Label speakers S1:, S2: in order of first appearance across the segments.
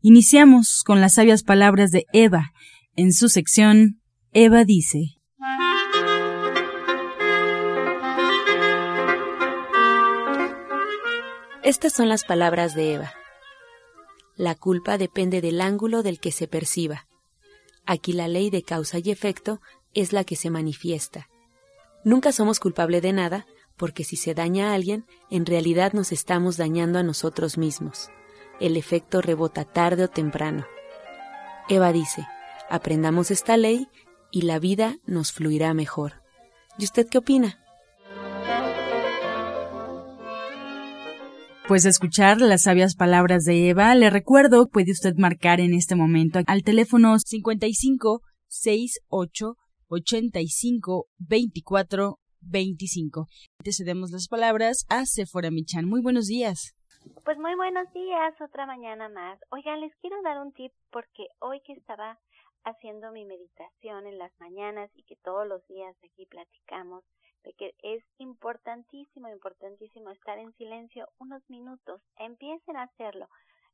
S1: Iniciamos con las sabias palabras de Eva. En su sección, Eva dice.
S2: Estas son las palabras de Eva. La culpa depende del ángulo del que se perciba. Aquí la ley de causa y efecto es la que se manifiesta. Nunca somos culpables de nada, porque si se daña a alguien, en realidad nos estamos dañando a nosotros mismos. El efecto rebota tarde o temprano. Eva dice, aprendamos esta ley y la vida nos fluirá mejor. ¿Y usted qué opina?
S1: Pues escuchar las sabias palabras de Eva, le recuerdo, puede usted marcar en este momento al teléfono 55 68 85 24 25. Te cedemos las palabras a Sephora Michan. Muy buenos días.
S3: Pues muy buenos días, otra mañana más. Oigan, les quiero dar un tip porque hoy que estaba haciendo mi meditación en las mañanas y que todos los días aquí platicamos de que es importantísimo, importantísimo estar en silencio unos minutos. Empiecen a hacerlo.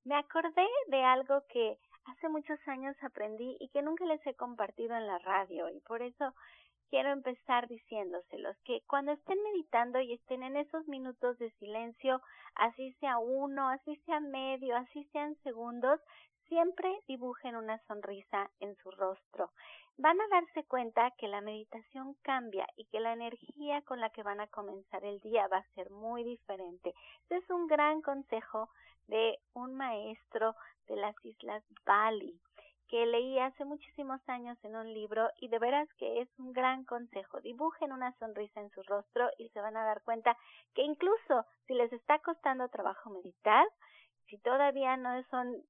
S3: Me acordé de algo que hace muchos años aprendí y que nunca les he compartido en la radio y por eso quiero empezar diciéndoselos que cuando estén meditando y estén en esos minutos de silencio, así sea uno, así sea medio, así sean segundos, siempre dibujen una sonrisa en su rostro. Van a darse cuenta que la meditación cambia y que la energía con la que van a comenzar el día va a ser muy diferente. Este es un gran consejo de un maestro de las Islas Bali que leí hace muchísimos años en un libro y de veras que es un gran consejo. Dibujen una sonrisa en su rostro y se van a dar cuenta que incluso si les está costando trabajo meditar, si todavía no son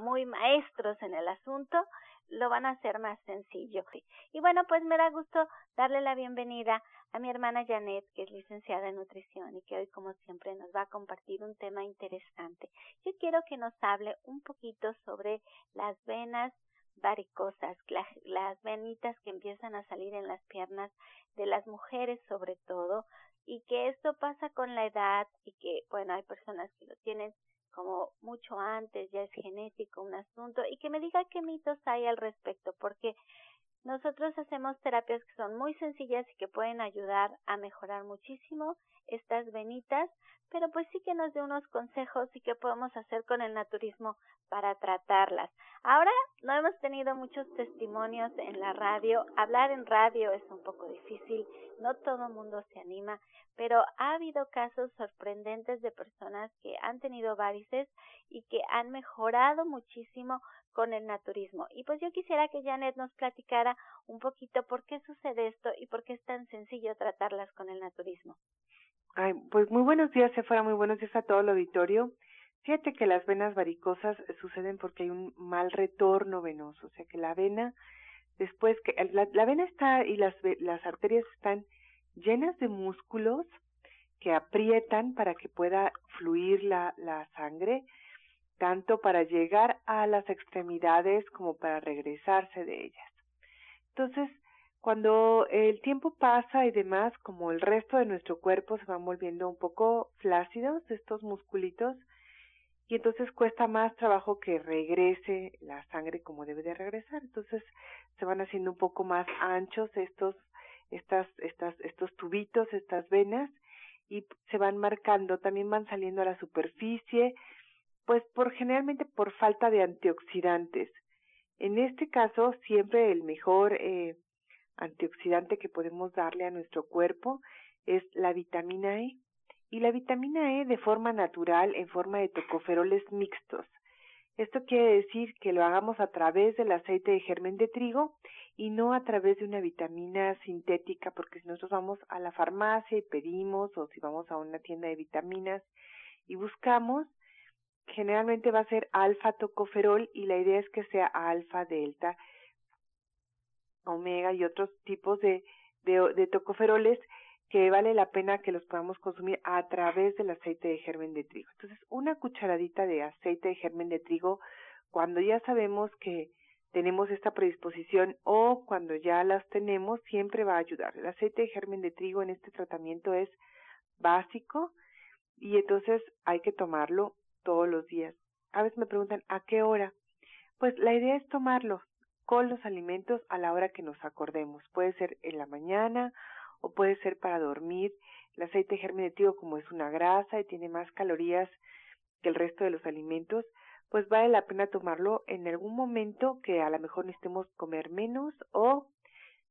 S3: muy maestros en el asunto, lo van a hacer más sencillo. Y bueno, pues me da gusto darle la bienvenida a mi hermana Janet, que es licenciada en nutrición y que hoy, como siempre, nos va a compartir un tema interesante. Yo quiero que nos hable un poquito sobre las venas varicosas, las venitas que empiezan a salir en las piernas de las mujeres sobre todo, y que esto pasa con la edad y que, bueno, hay personas que lo tienen como mucho antes, ya es genético un asunto, y que me diga qué mitos hay al respecto, porque nosotros hacemos terapias que son muy sencillas y que pueden ayudar a mejorar muchísimo estas venitas, pero pues sí que nos dé unos consejos y qué podemos hacer con el naturismo para tratarlas. Ahora no hemos tenido muchos testimonios en la radio. Hablar en radio es un poco difícil, no todo el mundo se anima, pero ha habido casos sorprendentes de personas que han tenido varices y que han mejorado muchísimo con el naturismo. Y pues yo quisiera que Janet nos platicara un poquito por qué sucede esto y por qué es tan sencillo tratarlas con el naturismo.
S4: Ay, pues muy buenos días, fuera muy buenos días a todo el auditorio. Fíjate que las venas varicosas suceden porque hay un mal retorno venoso, o sea que la vena, después que la, la vena está y las, las arterias están llenas de músculos que aprietan para que pueda fluir la, la sangre, tanto para llegar a las extremidades como para regresarse de ellas. Entonces, cuando el tiempo pasa y demás, como el resto de nuestro cuerpo se van volviendo un poco flácidos, estos musculitos, y entonces cuesta más trabajo que regrese la sangre como debe de regresar. Entonces se van haciendo un poco más anchos estos, estas, estas, estos tubitos, estas venas, y se van marcando, también van saliendo a la superficie, pues por generalmente por falta de antioxidantes. En este caso, siempre el mejor eh, antioxidante que podemos darle a nuestro cuerpo es la vitamina E. Y la vitamina E de forma natural, en forma de tocoferoles mixtos. Esto quiere decir que lo hagamos a través del aceite de germen de trigo y no a través de una vitamina sintética, porque si nosotros vamos a la farmacia y pedimos, o si vamos a una tienda de vitaminas y buscamos, generalmente va a ser alfa tocoferol y la idea es que sea alfa, delta, omega y otros tipos de, de, tocoferoles que vale la pena que los podamos consumir a través del aceite de germen de trigo. Entonces, una cucharadita de aceite de germen de trigo, cuando ya sabemos que tenemos esta predisposición o cuando ya las tenemos, siempre va a ayudar. El aceite de germen de trigo en este tratamiento es básico y entonces hay que tomarlo todos los días. A veces me preguntan, ¿a qué hora? Pues la idea es tomarlo con los alimentos a la hora que nos acordemos. Puede ser en la mañana o puede ser para dormir. El aceite trigo, como es una grasa y tiene más calorías que el resto de los alimentos, pues vale la pena tomarlo en algún momento que a lo mejor necesitemos comer menos o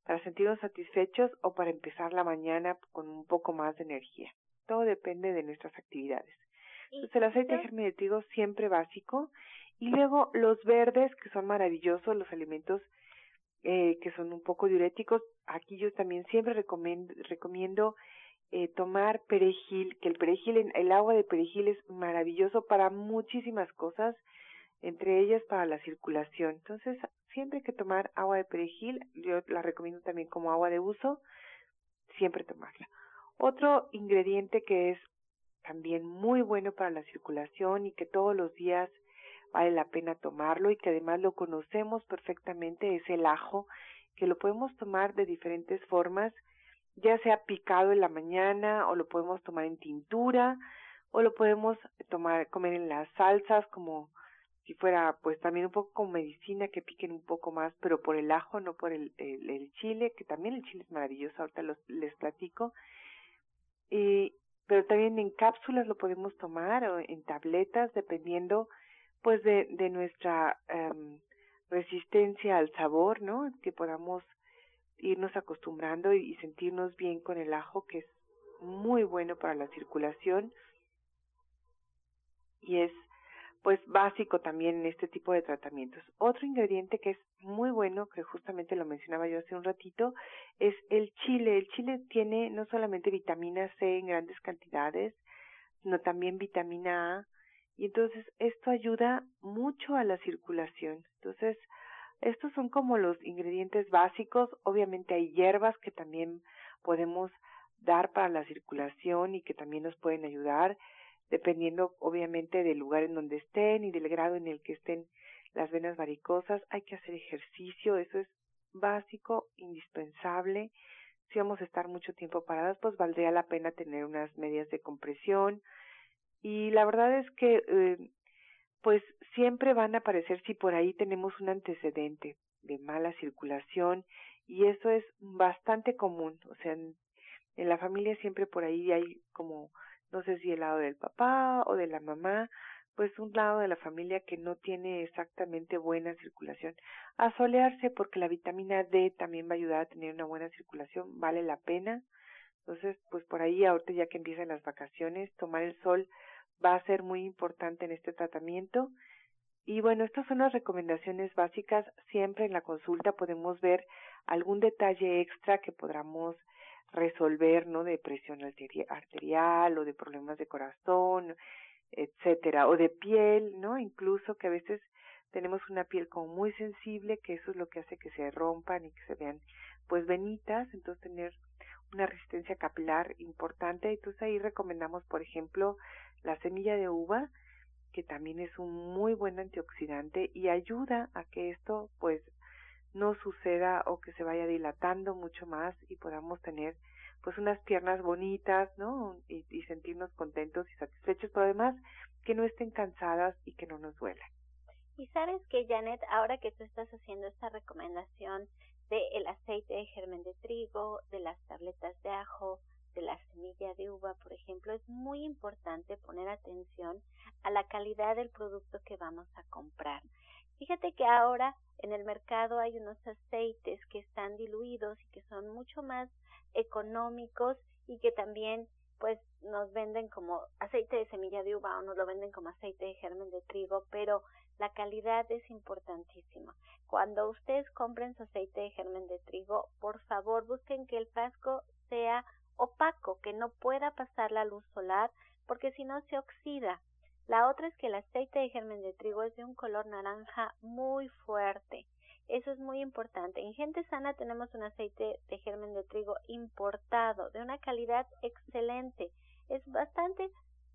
S4: para sentirnos satisfechos o para empezar la mañana con un poco más de energía. Todo depende de nuestras actividades. Entonces el aceite de germen de trigo siempre básico y luego los verdes que son maravillosos, los alimentos eh, que son un poco diuréticos. Aquí yo también siempre recomiendo, recomiendo eh, tomar perejil, que el perejil, el agua de perejil es maravilloso para muchísimas cosas, entre ellas para la circulación. Entonces, siempre hay que tomar agua de perejil, yo la recomiendo también como agua de uso, siempre tomarla. Otro ingrediente que es también muy bueno para la circulación y que todos los días vale la pena tomarlo y que además lo conocemos perfectamente es el ajo, que lo podemos tomar de diferentes formas, ya sea picado en la mañana o lo podemos tomar en tintura o lo podemos tomar comer en las salsas como si fuera pues también un poco como medicina que piquen un poco más pero por el ajo no por el, el, chile que también el chile es maravilloso ahorita los, les platico. Y pero también en cápsulas lo podemos tomar o en tabletas dependiendo pues de, de nuestra em, resistencia al sabor, ¿no? Que podamos irnos acostumbrando y, sentirnos bien con el ajo, que es muy bueno para la circulación y es pues básico también en este tipo de tratamientos. Otro ingrediente que es muy bueno, que justamente lo mencionaba yo hace un ratito, es el chile. El chile tiene no solamente vitamina C en grandes cantidades, sino también vitamina A, y entonces esto ayuda mucho a la circulación. Entonces, estos son como los ingredientes básicos. Obviamente hay hierbas que también podemos dar para la circulación y que también nos pueden ayudar, dependiendo obviamente del lugar en donde estén y del grado en el que estén las venas varicosas. Hay que hacer ejercicio, eso es básico, indispensable. Si vamos a estar mucho tiempo paradas, pues valdría la pena tener unas medias de compresión, y la verdad es que eh, pues siempre van a aparecer si por ahí tenemos un antecedente de mala circulación y eso es bastante común, o sea, en, en la familia siempre por ahí hay como no sé si el lado del papá o de la mamá, pues un lado de la familia que no tiene exactamente buena circulación. A solearse porque la vitamina D también va a ayudar a tener una buena circulación, vale la pena. Entonces, pues por ahí ahorita ya que empiezan las vacaciones, tomar el sol va a ser muy importante en este tratamiento. Y bueno, estas son las recomendaciones básicas. Siempre en la consulta podemos ver algún detalle extra que podamos resolver, ¿no? De presión arterial o de problemas de corazón, etcétera, o de piel, ¿no? Incluso que a veces tenemos una piel como muy sensible, que eso es lo que hace que se rompan y que se vean pues venitas, entonces tener una resistencia capilar importante. Entonces ahí recomendamos, por ejemplo, la semilla de uva, que también es un muy buen antioxidante y ayuda a que esto pues no suceda o que se vaya dilatando mucho más y podamos tener pues unas piernas bonitas, ¿no? Y, sentirnos contentos y satisfechos, pero además que no estén cansadas y que no nos duela.
S3: Y sabes que Janet, ahora que tú estás haciendo esta recomendación de el aceite de germen de trigo, de las tabletas de ajo, de la semilla de uva, por ejemplo, es muy importante poner atención a la calidad del producto que vamos a comprar. Fíjate que ahora en el mercado hay unos aceites que están diluidos y que son mucho más económicos y que también pues nos venden como aceite de semilla de uva o nos lo venden como aceite de germen de trigo, pero la calidad es importantísima. Cuando ustedes compren su aceite de germen de trigo, por favor busquen que el frasco sea opaco, que no pueda pasar la luz solar, porque si no se oxida. La otra es que el aceite de germen de trigo es de un color naranja muy fuerte. Eso es muy importante. En Gente Sana tenemos un aceite de germen de trigo importado, de una calidad excelente. Es bastante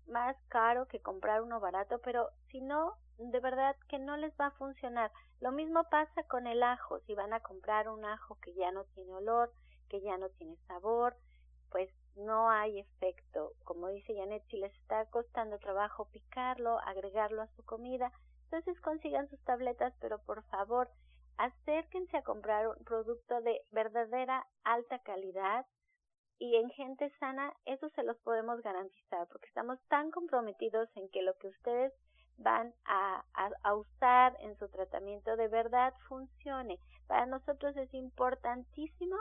S3: más caro que comprar uno barato, pero si no, de verdad que no les va a funcionar. Lo mismo pasa con el ajo. Si van a comprar un ajo que ya no tiene olor, que ya no tiene sabor, pues no hay efecto. Como dice Janet, si les está costando trabajo picarlo, agregarlo a su comida, entonces consigan sus tabletas, pero por favor, acérquense a comprar un producto de verdadera alta calidad y en gente sana eso se los podemos garantizar porque estamos tan comprometidos en que lo que ustedes van a, usar en su tratamiento de verdad funcione. Para nosotros es importantísimo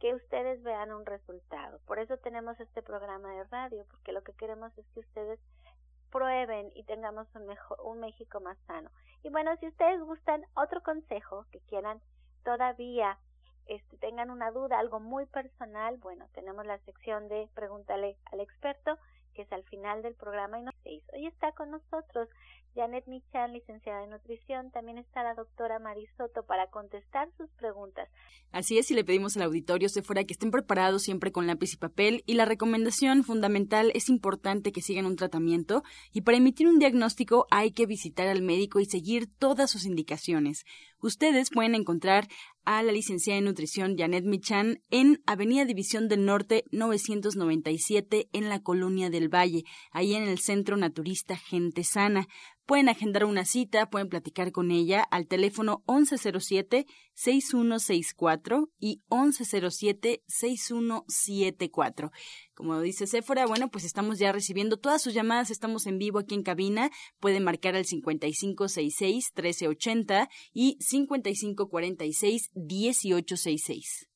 S3: que ustedes vean un resultado. Por eso tenemos este programa de radio, porque lo que queremos es que ustedes prueben y tengamos un, mejor, un México más sano. Y bueno, si ustedes gustan otro consejo que quieran todavía este, tengan una duda, algo muy personal, bueno, tenemos la sección de Pregúntale al experto, que es al final del programa y no Hoy está con nosotros Janet Michan, licenciada en nutrición. También está la doctora Marisoto para contestar sus preguntas.
S1: Así es, y le pedimos al auditorio, se fuera que estén preparados siempre con lápiz y papel. Y la recomendación fundamental es importante que sigan un tratamiento. Y para emitir un diagnóstico hay que visitar al médico y seguir todas sus indicaciones. Ustedes pueden encontrar a la licenciada en nutrición Janet Michan en Avenida División del Norte 997 en la Colonia del Valle, ahí en el Centro Naturista Gente Sana. Pueden agendar una cita, pueden platicar con ella al teléfono 1107-6164 y 1107-6174. Como dice Sephora, bueno, pues estamos ya recibiendo todas sus llamadas, estamos en vivo aquí en cabina, pueden marcar al 5566-1380 y 5546-1866.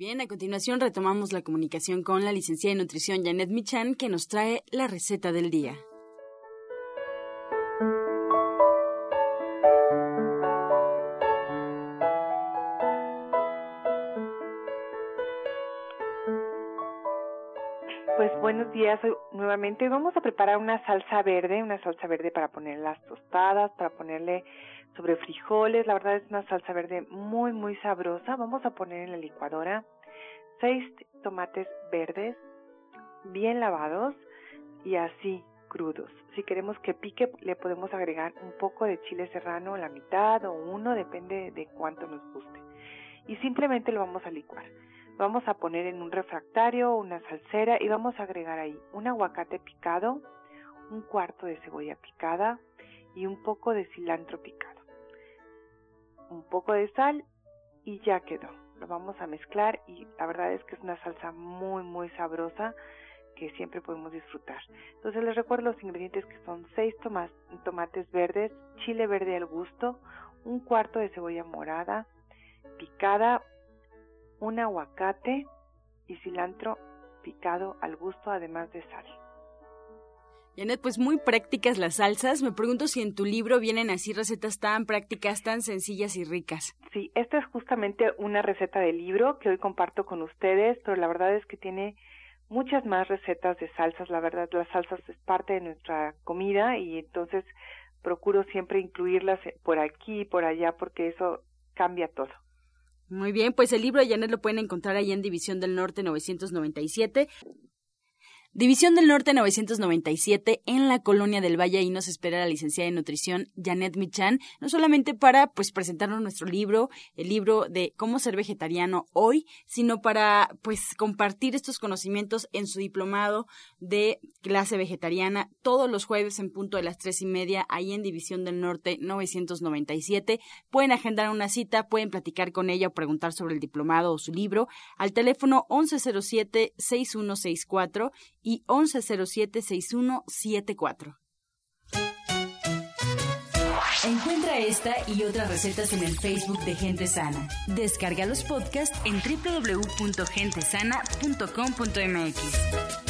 S1: bien, a continuación retomamos la comunicación con la licenciada en nutrición Janet Michan, que nos trae la receta del día.
S4: Pues buenos días nuevamente. Vamos a preparar una salsa verde, una salsa verde para poner las tostadas, para ponerle sobre frijoles. La verdad es una salsa verde muy, muy sabrosa. Vamos a poner en la licuadora seis tomates verdes bien lavados y así crudos. Si queremos que pique, le podemos agregar un poco de chile serrano, la mitad o uno, depende de cuánto nos guste. Y simplemente lo vamos a licuar. Vamos a poner en un refractario una salsera y vamos a agregar ahí un aguacate picado, un cuarto de cebolla picada y un poco de cilantro picado un poco de sal y ya quedó. Lo vamos a mezclar y la verdad es que es una salsa muy muy sabrosa que siempre podemos disfrutar. Entonces les recuerdo los ingredientes que son 6 tomates verdes, chile verde al gusto, un cuarto de cebolla morada picada, un aguacate y cilantro picado al gusto además de sal.
S1: Janet, pues muy prácticas las salsas. Me pregunto si en tu libro vienen así recetas tan prácticas, tan sencillas y ricas.
S4: Sí, esta es justamente una receta de libro que hoy comparto con ustedes, pero la verdad es que tiene muchas más recetas de salsas. La verdad, las salsas es parte de nuestra comida y entonces procuro siempre incluirlas por aquí y por allá porque eso cambia todo.
S1: Muy bien, pues el libro de Janet lo pueden encontrar ahí en División del Norte 997. División del Norte 997 en la Colonia del Valle. y nos espera la licenciada de nutrición Janet Michan, no solamente para pues presentarnos nuestro libro, el libro de cómo ser vegetariano hoy, sino para pues compartir estos conocimientos en su diplomado de clase vegetariana todos los jueves en punto de las tres y media ahí en División del Norte 997. Pueden agendar una cita, pueden platicar con ella o preguntar sobre el diplomado o su libro al teléfono 1107 6164 y 1107-6174. Encuentra esta y otras recetas en el Facebook de Gente Sana. Descarga los podcasts en www.gentesana.com.mx.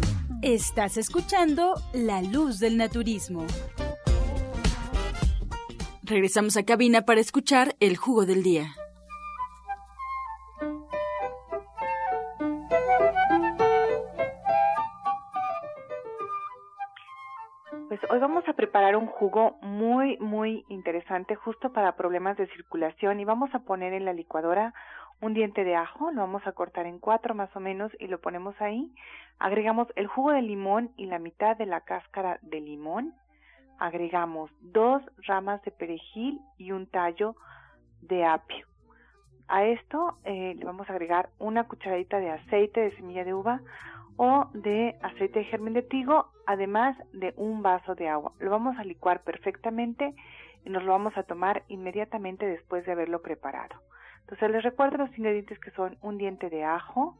S1: Estás escuchando La Luz del Naturismo. Regresamos a cabina para escuchar el jugo del día.
S4: Pues hoy vamos a preparar un jugo muy, muy interesante justo para problemas de circulación y vamos a poner en la licuadora un diente de ajo, lo vamos a cortar en cuatro más o menos y lo ponemos ahí. Agregamos el jugo de limón y la mitad de la cáscara de limón. Agregamos dos ramas de perejil y un tallo de apio. A esto eh, le vamos a agregar una cucharadita de aceite de semilla de uva o de aceite de germen de trigo, además de un vaso de agua. Lo vamos a licuar perfectamente y nos lo vamos a tomar inmediatamente después de haberlo preparado. Entonces les recuerdo los ingredientes que son un diente de ajo,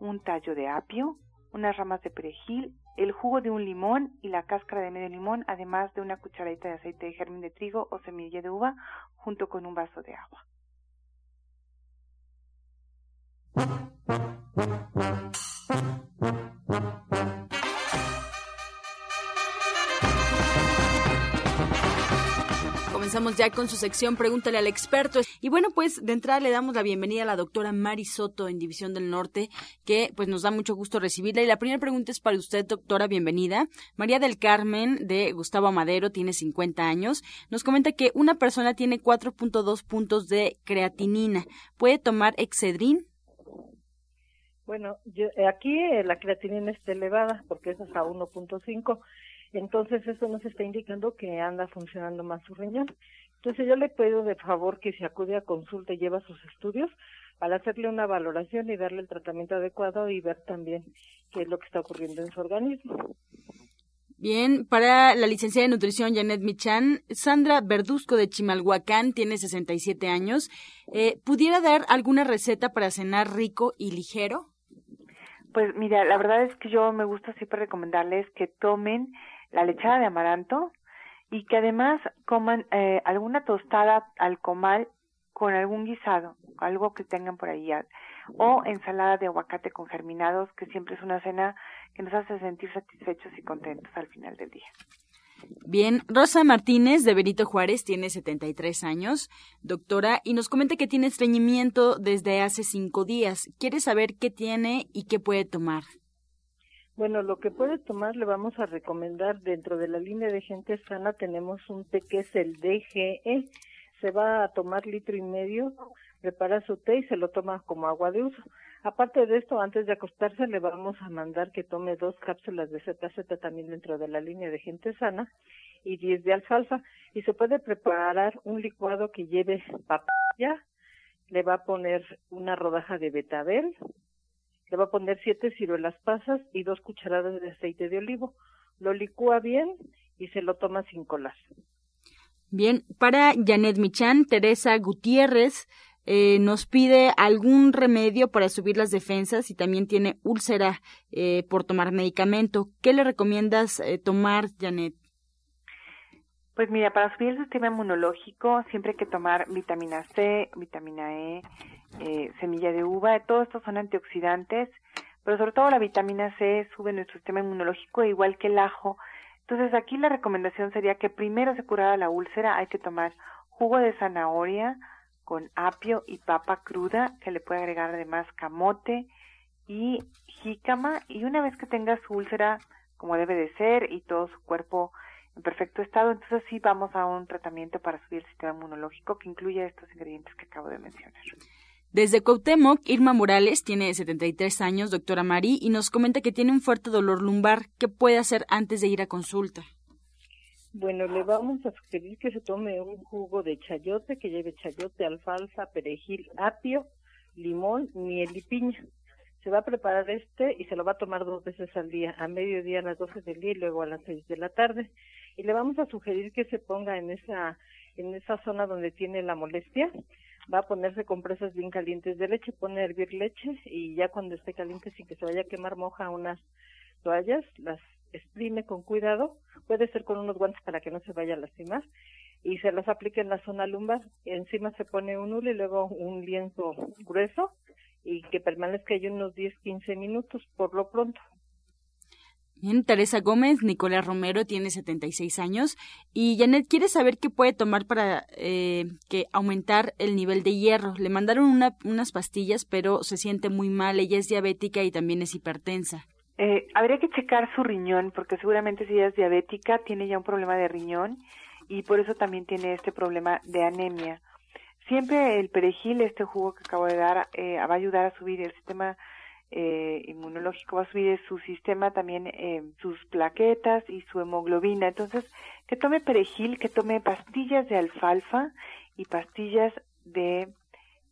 S4: un tallo de apio, unas ramas de perejil, el jugo de un limón y la cáscara de medio limón, además de una cucharadita de aceite de germen de trigo o semilla de uva, junto con un vaso de agua.
S1: Comenzamos ya con su sección Pregúntale al experto. Y bueno, pues de entrada le damos la bienvenida a la doctora Mari Soto en División del Norte, que pues nos da mucho gusto recibirla. Y la primera pregunta es para usted, doctora, bienvenida. María del Carmen de Gustavo Amadero tiene 50 años. Nos comenta que una persona tiene 4.2 puntos de creatinina. ¿Puede tomar Excedrin?
S5: Bueno, yo, eh, aquí eh, la creatinina está elevada porque eso es a 1.5 entonces eso nos está indicando que anda funcionando más su riñón. Entonces yo le pido de favor que se acude a consulta y lleva sus estudios para hacerle una valoración y darle el tratamiento adecuado y ver también qué es lo que está ocurriendo en su organismo.
S1: Bien, para la licenciada de nutrición Janet Michan, Sandra Verduzco de Chimalhuacán tiene 67 años. Eh, ¿Pudiera dar alguna receta para cenar rico y ligero?
S4: Pues mira, la verdad es que yo me gusta siempre recomendarles que tomen la lechada de amaranto y que además coman eh, alguna tostada al comal con algún guisado, algo que tengan por ahí, o ensalada de aguacate con germinados, que siempre es una cena que nos hace sentir satisfechos y contentos al final del día.
S1: Bien, Rosa Martínez de Benito Juárez tiene 73 años, doctora, y nos comenta que tiene estreñimiento desde hace cinco días. Quiere saber qué tiene y qué puede tomar.
S5: Bueno, lo que puede tomar le vamos a recomendar dentro de la línea de gente sana tenemos un té que es el DGE. Se va a tomar litro y medio, prepara su té y se lo toma como agua de uso. Aparte de esto, antes de acostarse le vamos a mandar que tome dos cápsulas de ZZ también dentro de la línea de gente sana y 10 de alfalfa. Y se puede preparar un licuado que lleve papaya, le va a poner una rodaja de betabel, le va a poner siete ciruelas pasas y dos cucharadas de aceite de olivo. Lo licúa bien y se lo toma sin colar.
S1: Bien, para Janet Michan, Teresa Gutiérrez eh, nos pide algún remedio para subir las defensas y también tiene úlcera eh, por tomar medicamento. ¿Qué le recomiendas eh, tomar, Janet?
S4: Pues mira, para subir el sistema inmunológico siempre hay que tomar vitamina C, vitamina E, eh, semilla de uva, todo esto son antioxidantes, pero sobre todo la vitamina C sube nuestro sistema inmunológico igual que el ajo. Entonces aquí la recomendación sería que primero se curara la úlcera, hay que tomar jugo de zanahoria con apio y papa cruda, que le puede agregar además camote y jícama, y una vez que tenga su úlcera como debe de ser y todo su cuerpo en perfecto estado, entonces sí vamos a un tratamiento para subir el sistema inmunológico que incluye estos ingredientes que acabo de mencionar.
S1: Desde Cuauhtémoc, Irma Morales tiene 73 años, doctora Mari, y nos comenta que tiene un fuerte dolor lumbar. ¿Qué puede hacer antes de ir a consulta?
S5: Bueno, le vamos a sugerir que se tome un jugo de chayote que lleve chayote, alfalfa, perejil, apio, limón, miel y piña. Se va a preparar este y se lo va a tomar dos veces al día, a mediodía a las 12 del día y luego a las 6 de la tarde. Y le vamos a sugerir que se ponga en esa en esa zona donde tiene la molestia, va a ponerse compresas bien calientes de leche, pone a hervir leche y ya cuando esté caliente sin que se vaya a quemar moja unas toallas, las exprime con cuidado, puede ser con unos guantes para que no se vaya a lastimar y se las aplica en la zona lumbar, encima se pone un hule y luego un lienzo grueso y que permanezca ahí unos 10-15 minutos por lo pronto.
S1: Bien, Teresa Gómez, Nicolás Romero tiene 76 años y Janet quiere saber qué puede tomar para eh, que aumentar el nivel de hierro. Le mandaron una, unas pastillas, pero se siente muy mal. Ella es diabética y también es hipertensa.
S4: Eh, habría que checar su riñón, porque seguramente si ella es diabética, tiene ya un problema de riñón y por eso también tiene este problema de anemia. Siempre el perejil, este jugo que acabo de dar, eh, va a ayudar a subir el sistema eh, inmunológico, va a subir su sistema también, eh, sus plaquetas y su hemoglobina. Entonces, que tome perejil, que tome pastillas de alfalfa y pastillas de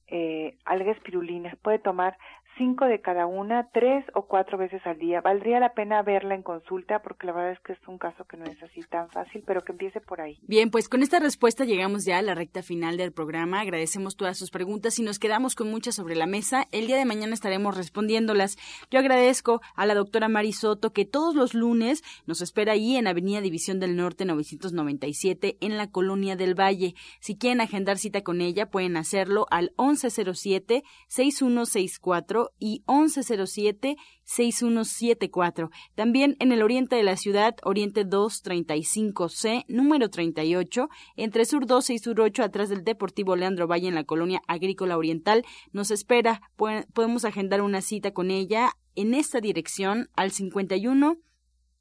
S4: eh, alga espirulina. Puede tomar cinco de cada una, tres o cuatro veces al día. Valdría la pena verla en consulta porque la verdad es que es un caso que no es así tan fácil, pero que empiece por ahí.
S1: Bien, pues con esta respuesta llegamos ya a la recta final del programa. Agradecemos todas sus preguntas y nos quedamos con muchas sobre la mesa. El día de mañana estaremos respondiéndolas. Yo agradezco a la doctora Mari Soto que todos los lunes nos espera ahí en Avenida División del Norte 997 en la Colonia del Valle. Si quieren agendar cita con ella, pueden hacerlo al 1107 6164 y 1107-6174. También en el oriente de la ciudad, Oriente 235C, número 38, entre Sur 12 y Sur 8, atrás del Deportivo Leandro Valle en la colonia agrícola oriental. Nos espera, podemos agendar una cita con ella en esta dirección al 51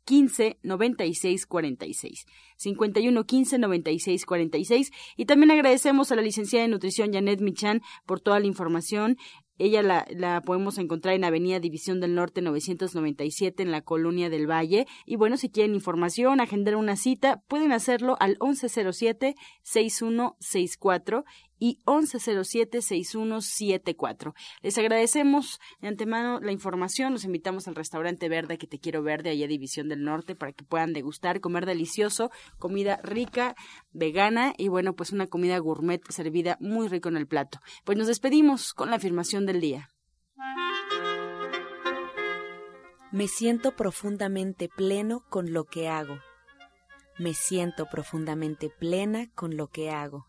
S1: 15 96 46. 51 15 96 46. Y también agradecemos a la licenciada de nutrición Janet Michan por toda la información. Ella la, la, podemos encontrar en Avenida División del Norte 997 en la Colonia del Valle. Y bueno, si quieren información, agendar una cita, pueden hacerlo al 1107-6164 y 1107-6174. Les agradecemos de antemano la información. Los invitamos al restaurante Verde que te quiero ver de allá División del Norte para que puedan degustar, comer delicioso, comida rica, vegana y bueno, pues una comida gourmet servida muy rico en el plato. Pues nos despedimos con la afirmación del día.
S2: Me siento profundamente pleno con lo que hago. Me siento profundamente plena con lo que hago.